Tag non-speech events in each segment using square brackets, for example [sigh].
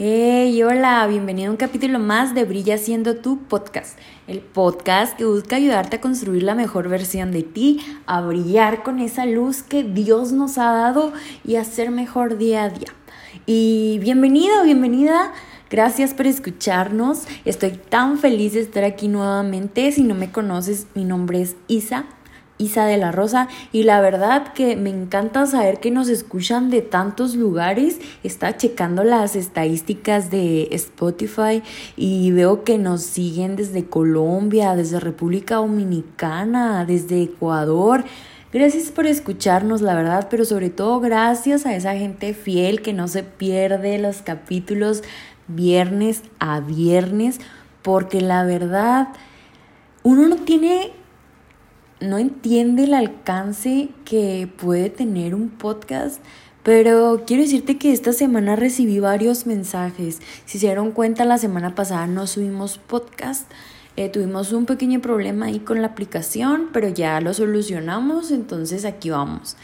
Hey, hola, bienvenido a un capítulo más de Brilla siendo tu podcast, el podcast que busca ayudarte a construir la mejor versión de ti, a brillar con esa luz que Dios nos ha dado y a ser mejor día a día. Y bienvenido, bienvenida. Gracias por escucharnos. Estoy tan feliz de estar aquí nuevamente. Si no me conoces, mi nombre es Isa Isa de la Rosa y la verdad que me encanta saber que nos escuchan de tantos lugares. Está checando las estadísticas de Spotify y veo que nos siguen desde Colombia, desde República Dominicana, desde Ecuador. Gracias por escucharnos, la verdad, pero sobre todo gracias a esa gente fiel que no se pierde los capítulos viernes a viernes, porque la verdad uno no tiene no entiende el alcance que puede tener un podcast. Pero quiero decirte que esta semana recibí varios mensajes. Si se dieron cuenta, la semana pasada no subimos podcast. Eh, tuvimos un pequeño problema ahí con la aplicación, pero ya lo solucionamos, entonces aquí vamos.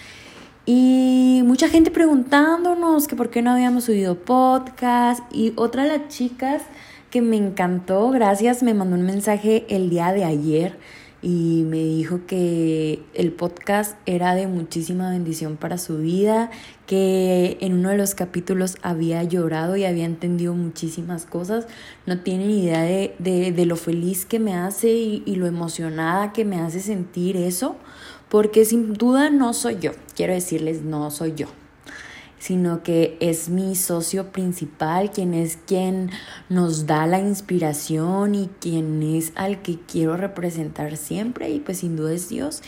Y mucha gente preguntándonos que por qué no habíamos subido podcast. Y otra de las chicas que me encantó, gracias, me mandó un mensaje el día de ayer y me dijo que el podcast era de muchísima bendición para su vida, que en uno de los capítulos había llorado y había entendido muchísimas cosas. No tienen idea de, de, lo feliz que me hace y, y lo emocionada que me hace sentir eso, porque sin duda no soy yo. Quiero decirles, no soy yo sino que es mi socio principal, quien es quien nos da la inspiración y quien es al que quiero representar siempre y pues sin duda es Dios.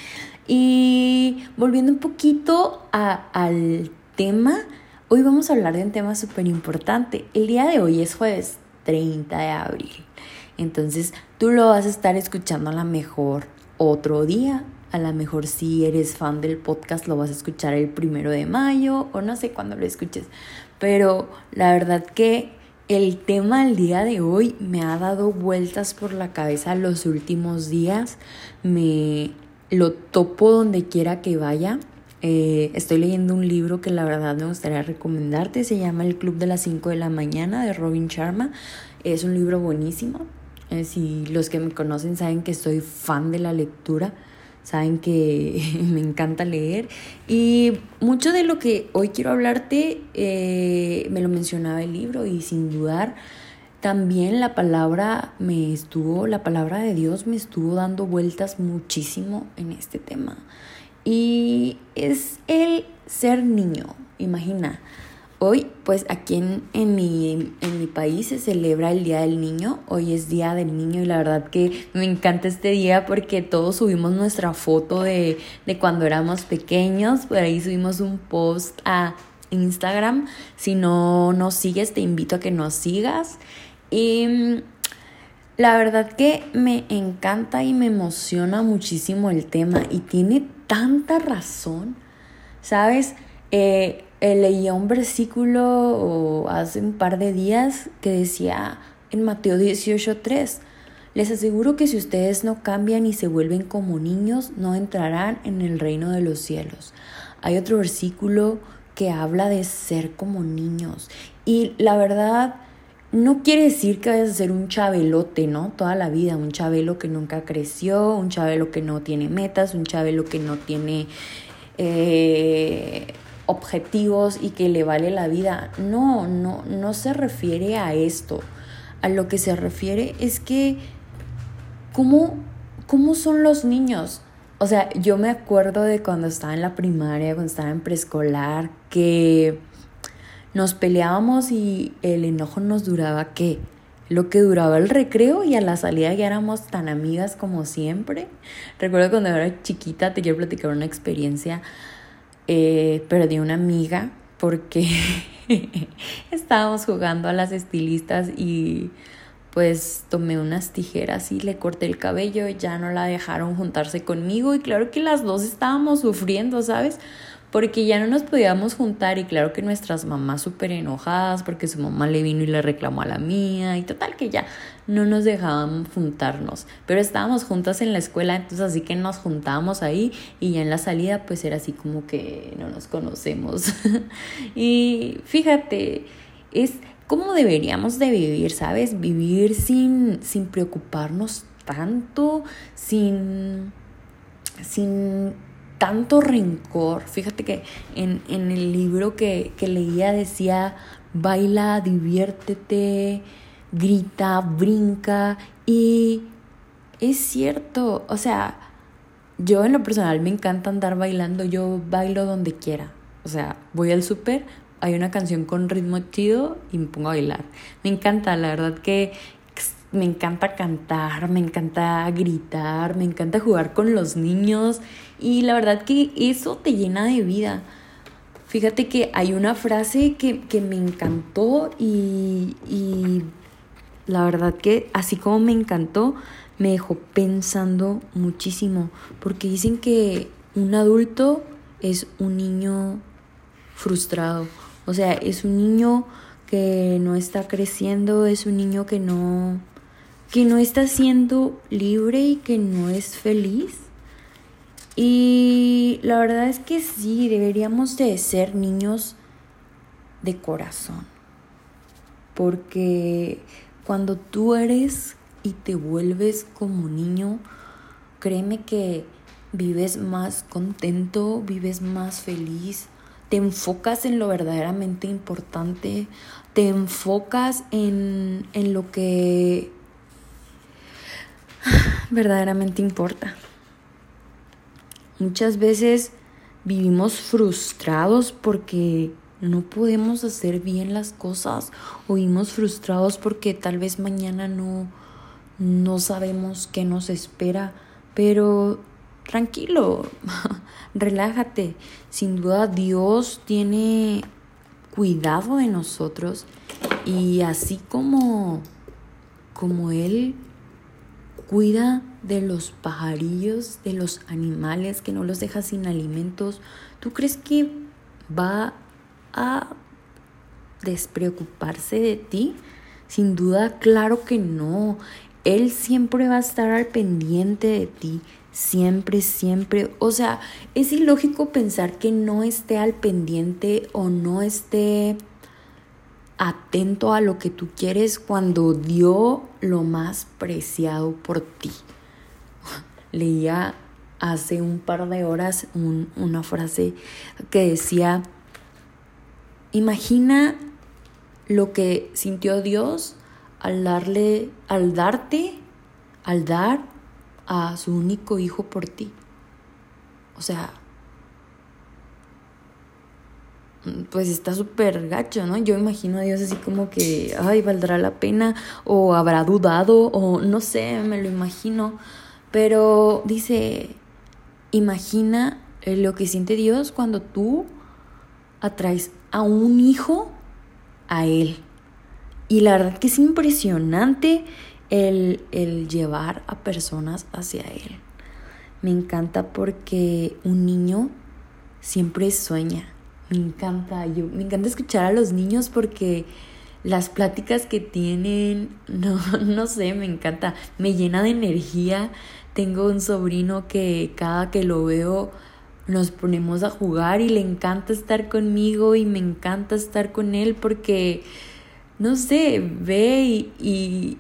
Y volviendo un poquito al tema, hoy vamos a hablar de un tema súper importante. El día de hoy es jueves 30 de abril, entonces tú lo vas a estar escuchando a la mejor otro día a lo mejor si eres fan del podcast lo vas a escuchar el primero de mayo o no sé cuándo lo escuches. Pero la verdad que el tema del día de hoy me ha dado vueltas por la cabeza los últimos días. Me lo topo donde quiera que vaya. Eh, estoy leyendo un libro que la verdad me gustaría recomendarte. Se llama El Club de las 5 de la mañana de Robin Sharma. Es un libro buenísimo. Eh, si los que me conocen saben que soy fan de la lectura saben que [laughs] me encanta leer y mucho de lo que hoy quiero hablarte eh, me lo mencionaba el libro y sin dudar también la palabra me estuvo, la palabra de Dios me estuvo dando vueltas muchísimo en este tema y es el ser niño, imagina. Hoy, pues aquí en, en, mi, en mi país se celebra el Día del Niño. Hoy es Día del Niño y la verdad que me encanta este día porque todos subimos nuestra foto de, de cuando éramos pequeños. Por ahí subimos un post a Instagram. Si no nos sigues, te invito a que nos sigas. Y la verdad que me encanta y me emociona muchísimo el tema y tiene tanta razón. ¿Sabes? Eh, leía un versículo hace un par de días que decía en Mateo 18:3, les aseguro que si ustedes no cambian y se vuelven como niños, no entrarán en el reino de los cielos. Hay otro versículo que habla de ser como niños y la verdad no quiere decir que vayas a ser un chabelote, ¿no? Toda la vida, un chabelo que nunca creció, un chabelo que no tiene metas, un chabelo que no tiene eh, objetivos y que le vale la vida. No, no, no se refiere a esto. A lo que se refiere es que, ¿cómo, cómo son los niños? O sea, yo me acuerdo de cuando estaba en la primaria, cuando estaba en preescolar, que nos peleábamos y el enojo nos duraba, ¿qué? Lo que duraba el recreo y a la salida ya éramos tan amigas como siempre. Recuerdo cuando era chiquita, te quiero platicar una experiencia eh, perdí una amiga porque [laughs] estábamos jugando a las estilistas y pues tomé unas tijeras y le corté el cabello, ya no la dejaron juntarse conmigo y claro que las dos estábamos sufriendo, ¿sabes? Porque ya no nos podíamos juntar y claro que nuestras mamás súper enojadas porque su mamá le vino y le reclamó a la mía y total que ya no nos dejaban juntarnos, pero estábamos juntas en la escuela, entonces así que nos juntábamos ahí y ya en la salida pues era así como que no nos conocemos. [laughs] y fíjate, es cómo deberíamos de vivir, ¿sabes? Vivir sin, sin preocuparnos tanto, sin, sin tanto rencor. Fíjate que en, el libro que, que leía decía, baila, diviértete, grita, brinca y es cierto, o sea, yo en lo personal me encanta andar bailando, yo bailo donde quiera. O sea, voy al súper, hay una canción con ritmo chido y me pongo a bailar. Me encanta, la verdad que me encanta cantar, me encanta gritar, me encanta jugar con los niños y la verdad que eso te llena de vida. Fíjate que hay una frase que, me encantó y, y la verdad que así como me encantó, me dejó pensando muchísimo, porque dicen que un adulto es un niño frustrado, o sea, es un niño que no está creciendo, es un niño que no que no está siendo libre y que no es feliz. Y la verdad es que sí, deberíamos de ser niños de corazón. Porque cuando tú eres y te vuelves como niño, créeme que vives más contento, vives más feliz, te enfocas en lo verdaderamente importante, te enfocas en, en lo que [sighs] verdaderamente importa. Muchas veces vivimos frustrados porque no podemos hacer bien las cosas o vivimos frustrados porque tal vez mañana no, no sabemos qué nos espera, pero tranquilo, [laughs] relájate. Sin duda Dios tiene cuidado de nosotros y así como como él cuida de los pajarillos, de los animales que no los deja sin alimentos, ¿tú crees que va a despreocuparse de ti? Sin duda, claro que no. Él siempre va a estar al pendiente de ti, siempre, siempre. O sea, es ilógico pensar que no esté al pendiente o no esté atento a lo que tú quieres cuando dio lo más preciado por ti. [laughs] Leía hace un par de horas una frase que decía, imagina lo que sintió Dios al darle, al darte, al dar a su único hijo por ti. O sea, pues está súper gacho, ¿no? Yo imagino a Dios así como que, ay, valdrá la pena, o habrá dudado, o no sé, me lo imagino. Pero dice, imagina lo que siente Dios cuando tú atraes a un hijo a Él. Y la verdad que es impresionante el, el llevar a personas hacia Él. Me encanta porque un niño siempre sueña me encanta, yo me encanta escuchar a los niños porque las pláticas que tienen, [laughs] no, no sé, me encanta, me llena de energía. Tengo un sobrino que cada que lo veo nos ponemos a jugar y le encanta estar conmigo y me encanta estar con él porque, no sé, ve y,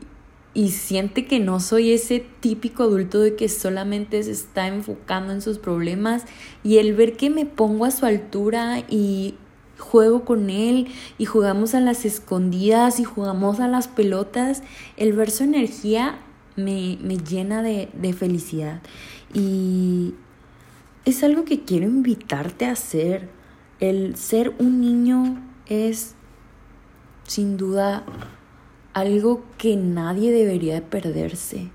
y siente que no soy ese típico adulto de que solamente se está enfocando en sus problemas y el ver que me pongo a su altura y juego con él y jugamos a las escondidas y jugamos a las pelotas, el ver su energía me, me llena de, de felicidad y es algo que quiero invitarte a hacer. El ser un niño es sin duda algo que nadie debería de perderse.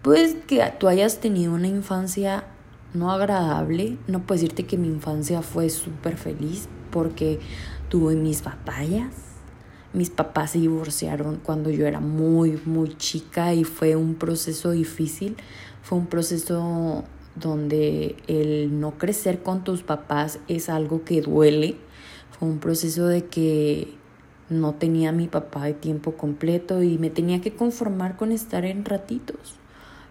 Pues que tú hayas tenido una infancia no agradable, no puedo decirte que mi infancia fue súper feliz porque tuve mis batallas. Mis papás se divorciaron cuando yo era muy, muy chica y fue un proceso difícil. Fue un proceso donde el no crecer con tus papás es algo que duele. Fue un proceso de que no tenía a mi papá de tiempo completo y me tenía que conformar con estar en ratitos.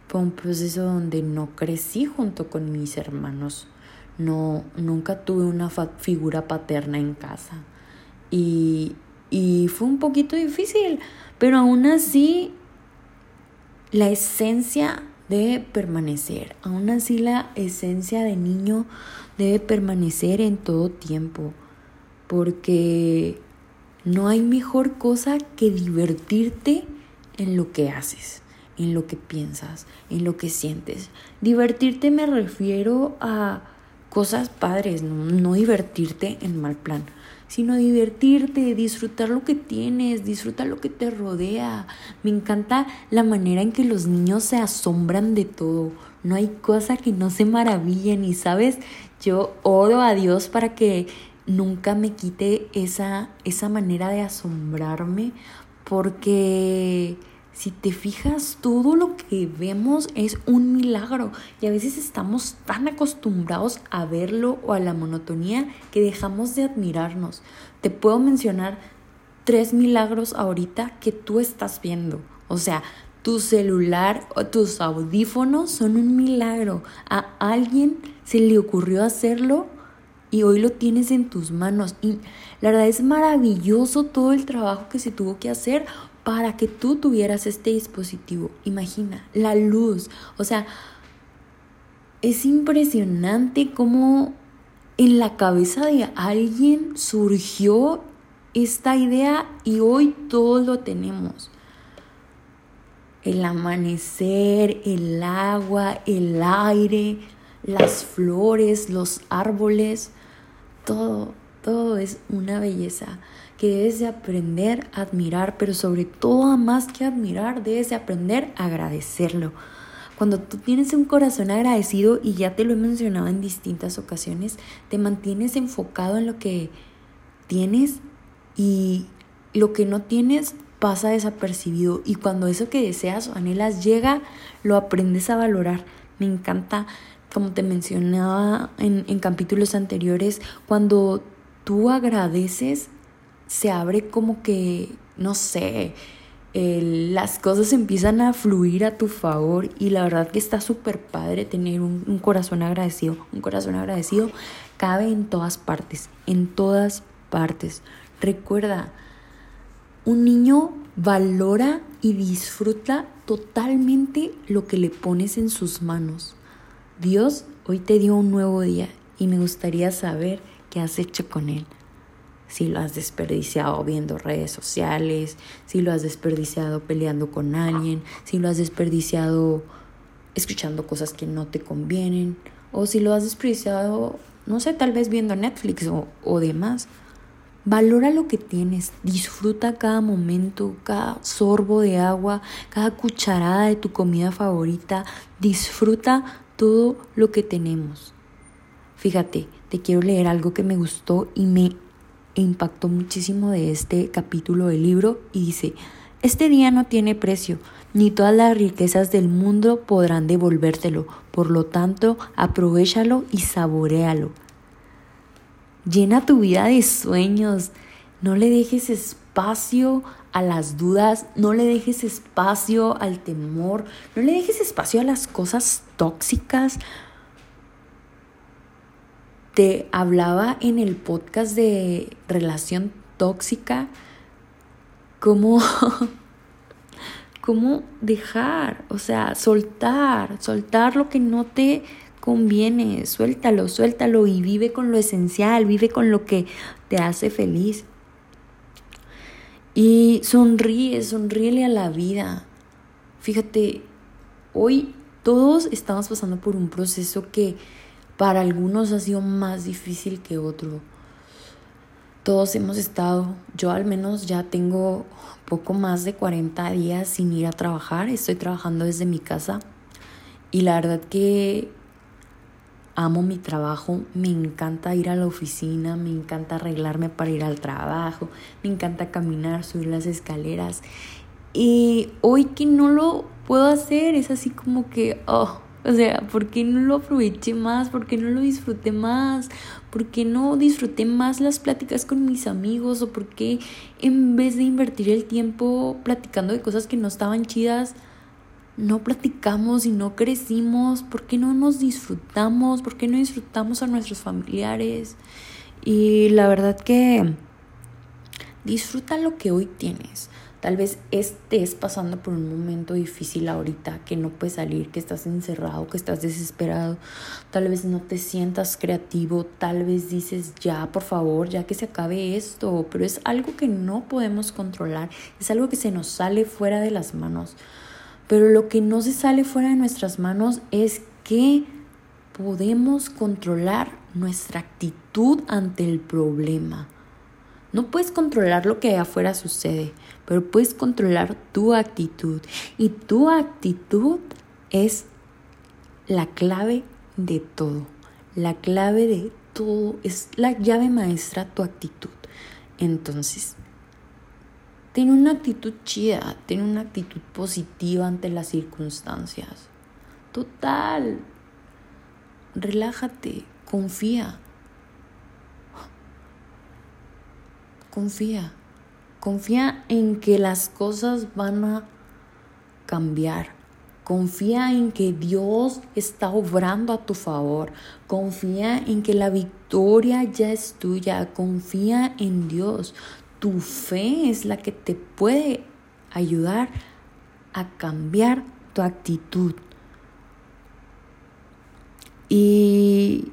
Fue un proceso donde no crecí junto con mis hermanos. No, nunca tuve una figura paterna en casa. Y y fue un poquito difícil, pero aún así la esencia debe permanecer, aún así la esencia de niño debe permanecer en todo tiempo, porque no hay mejor cosa que divertirte en lo que haces, en lo que piensas, en lo que sientes. Divertirte me refiero a cosas padres, no, divertirte en mal plan, sino divertirte, disfrutar lo que tienes, disfrutar lo que te rodea. Me encanta la manera en que los niños se asombran de todo. No hay cosa que no se maravillen y sabes, yo oro a Dios para que nunca me quite esa, esa manera de asombrarme porque si te fijas, todo lo que vemos es un milagro y a veces estamos tan acostumbrados a verlo o a la monotonía que dejamos de admirarnos. Te puedo mencionar tres milagros ahorita que tú estás viendo. O sea, tu celular o tus audífonos son un milagro. A alguien se le ocurrió hacerlo y hoy lo tienes en tus manos. Y la verdad es maravilloso todo el trabajo que se tuvo que hacer para que tú tuvieras este dispositivo. Imagina, la luz. O sea, es impresionante cómo en la cabeza de alguien surgió esta idea y hoy todos lo tenemos. El amanecer, el agua, el aire, las flores, los árboles, todo, todo es una belleza que debes de aprender a admirar, pero sobre todo más que admirar, debes de aprender a agradecerlo. Cuando tú tienes un corazón agradecido, y ya te lo he mencionado en distintas ocasiones, te mantienes enfocado en lo que tienes y lo que no tienes pasa desapercibido. Y cuando eso que deseas o anhelas llega, lo aprendes a valorar. Me encanta como te mencionaba en, capítulos anteriores, cuando tú agradeces, se abre como que, no sé, las cosas empiezan a fluir a tu favor y la verdad que está súper padre tener un, corazón agradecido. Un corazón agradecido cabe en todas partes, en todas partes. Recuerda, un niño valora y disfruta totalmente lo que le pones en sus manos. Dios hoy te dio un nuevo día y me gustaría saber qué has hecho con él. Si lo has desperdiciado viendo redes sociales, si lo has desperdiciado peleando con alguien, si lo has desperdiciado escuchando cosas que no te convienen, o si lo has desperdiciado, no sé, tal vez viendo Netflix o, o demás. Valora lo que tienes, disfruta cada momento, cada sorbo de agua, cada cucharada de tu comida favorita, disfruta todo lo que tenemos. Fíjate, te quiero leer algo que me gustó y me impactó muchísimo de este capítulo del libro y dice, este día no tiene precio, ni todas las riquezas del mundo podrán devolvértelo, por lo tanto, aprovechalo y saborealo. Llena tu vida de sueños, no le dejes espacio a las dudas, no le dejes espacio al temor, no le dejes espacio a las cosas tóxicas. Te hablaba en el podcast de relación tóxica cómo, [laughs] cómo dejar, o sea, soltar, soltar lo que no te conviene, suéltalo, suéltalo y vive con lo esencial, vive con lo que te hace feliz. Y sonríe, sonríele a la vida. Fíjate, hoy todos estamos pasando por un proceso que para algunos ha sido más difícil que otro. Todos hemos estado, yo al menos ya tengo poco más de 40 días sin ir a trabajar, estoy trabajando desde mi casa y la verdad que amo mi trabajo, me encanta ir a la oficina, me encanta arreglarme para ir al trabajo, me encanta caminar, subir las escaleras. Y hoy que no lo puedo hacer, es así como que, oh, o sea, ¿por qué no lo aproveché más? ¿Por qué no lo disfruté más? ¿Por qué no disfruté más las pláticas con mis amigos? ¿O por qué en vez de invertir el tiempo platicando de cosas que no estaban chidas, no platicamos y no crecimos, por qué no nos disfrutamos, por qué no disfrutamos a nuestros familiares. Y la verdad que Disfruta lo que hoy tienes. Tal vez estés pasando por un momento difícil ahorita, que no puedes salir, que estás encerrado, que estás desesperado. Tal vez no te sientas creativo, tal vez dices ya, por favor, ya que se acabe esto, pero es algo que no podemos controlar, es algo que se nos sale fuera de las manos. Pero lo que no se sale fuera de nuestras manos es que podemos controlar nuestra actitud ante el problema. No puedes controlar lo que afuera sucede, pero puedes controlar tu actitud. Y tu actitud es la clave de todo. La clave de todo es la llave maestra tu actitud. Entonces, ten una actitud chida, ten una actitud positiva ante las circunstancias. Total. Relájate, confía. confía. Confía en que las cosas van a cambiar. Confía en que Dios está obrando a tu favor. Confía en que la victoria ya es tuya. Confía en Dios. Tu fe es la que te puede ayudar a cambiar tu actitud. Y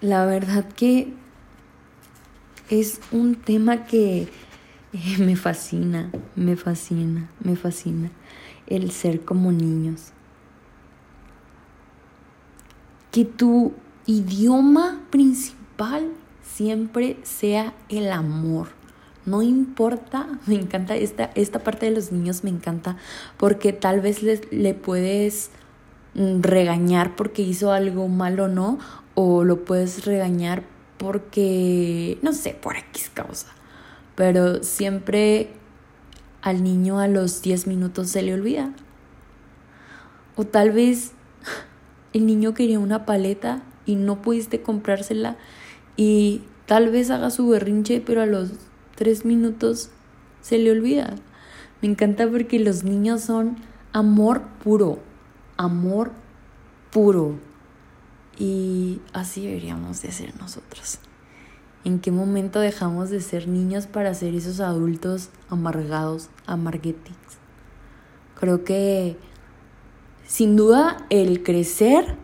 la verdad que es un tema que eh, me fascina, me fascina, me fascina el ser como niños. Que tu idioma principal siempre sea el amor. No importa, [laughs] me encanta esta, esta parte de los niños, me encanta porque tal vez le, le puedes mm, regañar porque hizo algo malo o no, o lo puedes regañar porque, no sé, por X causa. Pero siempre al niño a los 10 minutos se le olvida. O tal vez [laughs] el niño quería una paleta y no pudiste comprársela y tal vez haga su berrinche, pero a los 3 minutos se le olvida. Me encanta porque los niños son amor puro, amor puro. Y así deberíamos de ser nosotros. ¿En qué momento dejamos de ser niños para ser esos adultos amargados, amarguetics? Creo que sin duda el crecer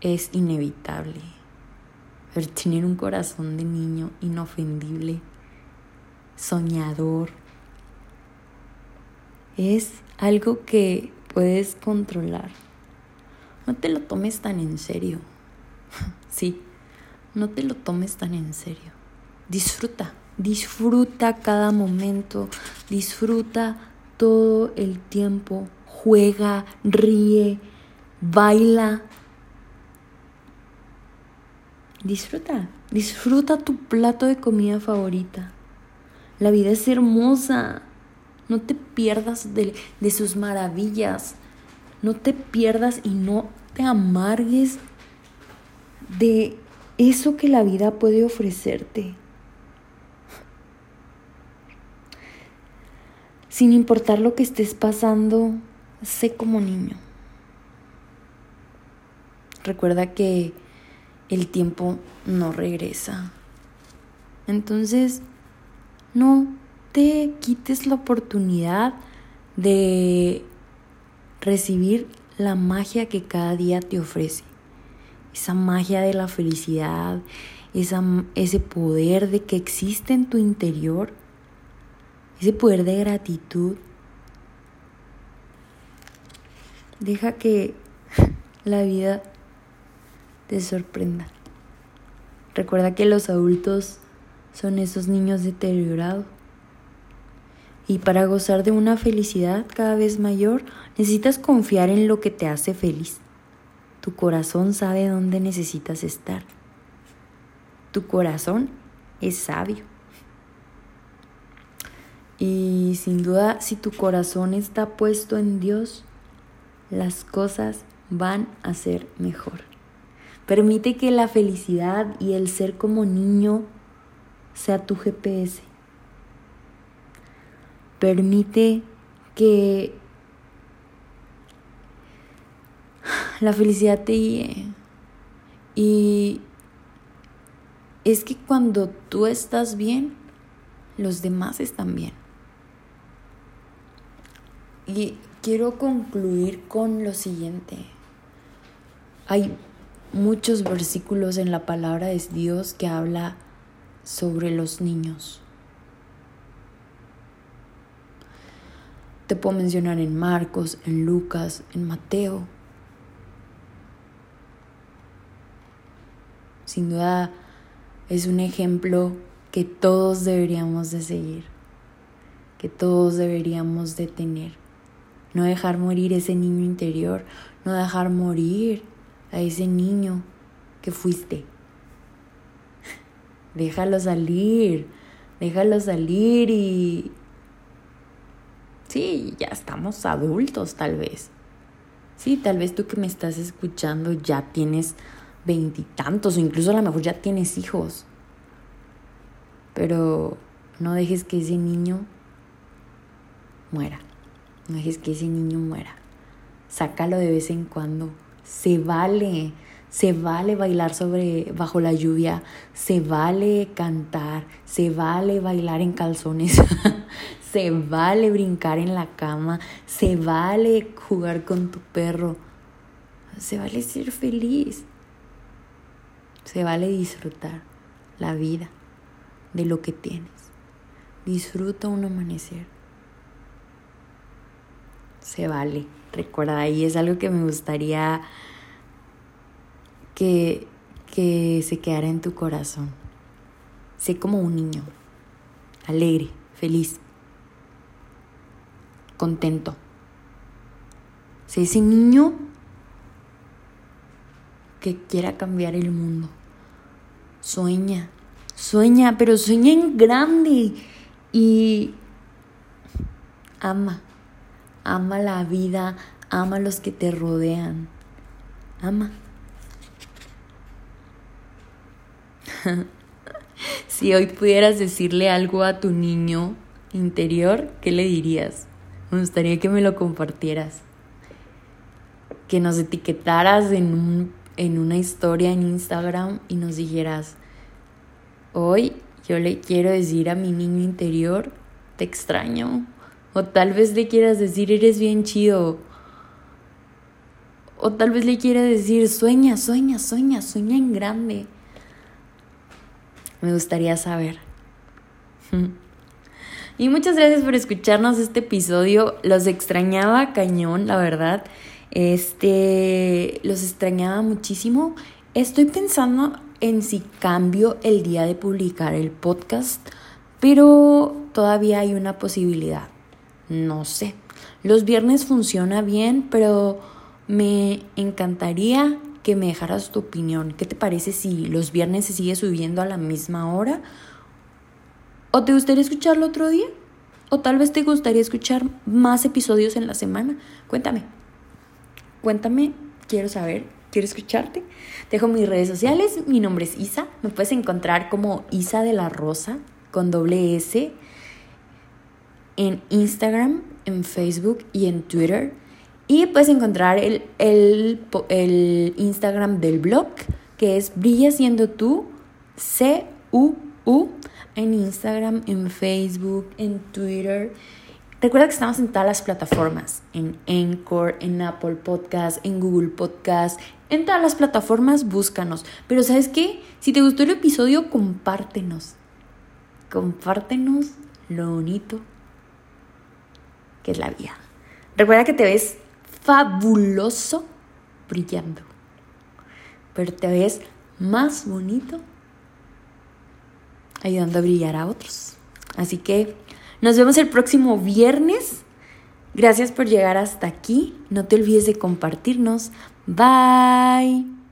es inevitable. Pero tener un corazón de niño inofendible, soñador, es algo que puedes controlar. No te lo tomes tan en serio. [laughs] sí, no te lo tomes tan en serio. Disfruta, disfruta cada momento, disfruta todo el tiempo, juega, ríe, baila. Disfruta, disfruta tu plato de comida favorita. La vida es hermosa. No te pierdas de, de sus maravillas. No te pierdas y no te amargues de eso que la vida puede ofrecerte. Sin importar lo que estés pasando, sé como niño. Recuerda que el tiempo no regresa. Entonces, no te quites la oportunidad de recibir la magia que cada día te ofrece. Esa magia de la felicidad, ese poder de que existe en tu interior, ese poder de gratitud. Deja que [laughs] la vida te sorprenda. Recuerda que los adultos son esos niños deteriorados y para gozar de una felicidad cada vez mayor, necesitas confiar en lo que te hace feliz. Tu corazón sabe dónde necesitas estar. Tu corazón es sabio. Y sin duda, si tu corazón está puesto en Dios, las cosas van a ser mejor. Permite que la felicidad y el ser como niño sea tu GPS permite que la felicidad te guíe. Y es que cuando tú estás bien, los demás están bien. Y quiero concluir con lo siguiente. Hay muchos versículos en la palabra de Dios que habla sobre los niños. Te puedo mencionar en Marcos, en Lucas, en Mateo. Sin duda es un ejemplo que todos deberíamos de seguir, que todos deberíamos de tener. No dejar morir ese niño interior, no dejar morir a ese niño que fuiste. Déjalo salir, déjalo salir y... Sí, ya estamos adultos tal vez. Sí, tal vez tú que me estás escuchando ya tienes veintitantos o incluso a lo mejor ya tienes hijos. Pero no dejes que ese niño muera. No dejes que ese niño muera. Sácalo de vez en cuando. Se vale. Se vale bailar sobre bajo la lluvia, se vale cantar, se vale bailar en calzones, [laughs] se vale brincar en la cama, se vale jugar con tu perro, se vale ser feliz. Se vale disfrutar la vida de lo que tienes. Disfruta un amanecer. Se vale. Recuerda, y es algo que me gustaría que, que se quedara en tu corazón. Sé como un niño, alegre, feliz, contento. Sé ese niño que quiera cambiar el mundo. Sueña, sueña, pero sueña en grande y ama, ama la vida, ama a los que te rodean, ama. [laughs] si hoy pudieras decirle algo a tu niño interior, ¿qué le dirías? Me gustaría que me lo compartieras. Que nos etiquetaras en un en una historia en Instagram y nos dijeras, hoy yo le quiero decir a mi niño interior, te extraño. O tal vez le quieras decir, eres bien chido. O tal vez le quieras decir, sueña, sueña, sueña, sueña en grande. Me gustaría saber. [laughs] Y muchas gracias por escucharnos este episodio. Los extrañaba cañón, la verdad. Este, los extrañaba muchísimo. Estoy pensando en si cambio el día de publicar el podcast, pero todavía hay una posibilidad. No sé. Los viernes funciona bien, pero me encantaría que me dejaras tu opinión. ¿Qué te parece si los viernes se sigue subiendo a la misma hora? ¿O te gustaría escucharlo otro día? ¿O tal vez te gustaría escuchar más episodios en la semana? Cuéntame. Cuéntame, quiero saber, quiero escucharte. dejo mis redes sociales, mi nombre es Isa, me puedes encontrar como Isa de la Rosa con doble S en Instagram, en Facebook y en Twitter. Y puedes encontrar el, el, el Instagram del blog que es Brilla siendo tú, C-U-U, en Instagram, en Facebook, en Twitter Recuerda que estamos en todas las plataformas, en Anchor, en Apple Podcast, en Google Podcast, en todas las plataformas, búscanos. Pero ¿sabes qué? Si te gustó el episodio, compártenos. Compártenos lo bonito que es la vida. Recuerda que te ves fabuloso brillando, pero te ves más bonito ayudando a brillar a otros. Así que nos vemos el próximo viernes. Gracias por llegar hasta aquí. No te olvides de compartirnos. Bye.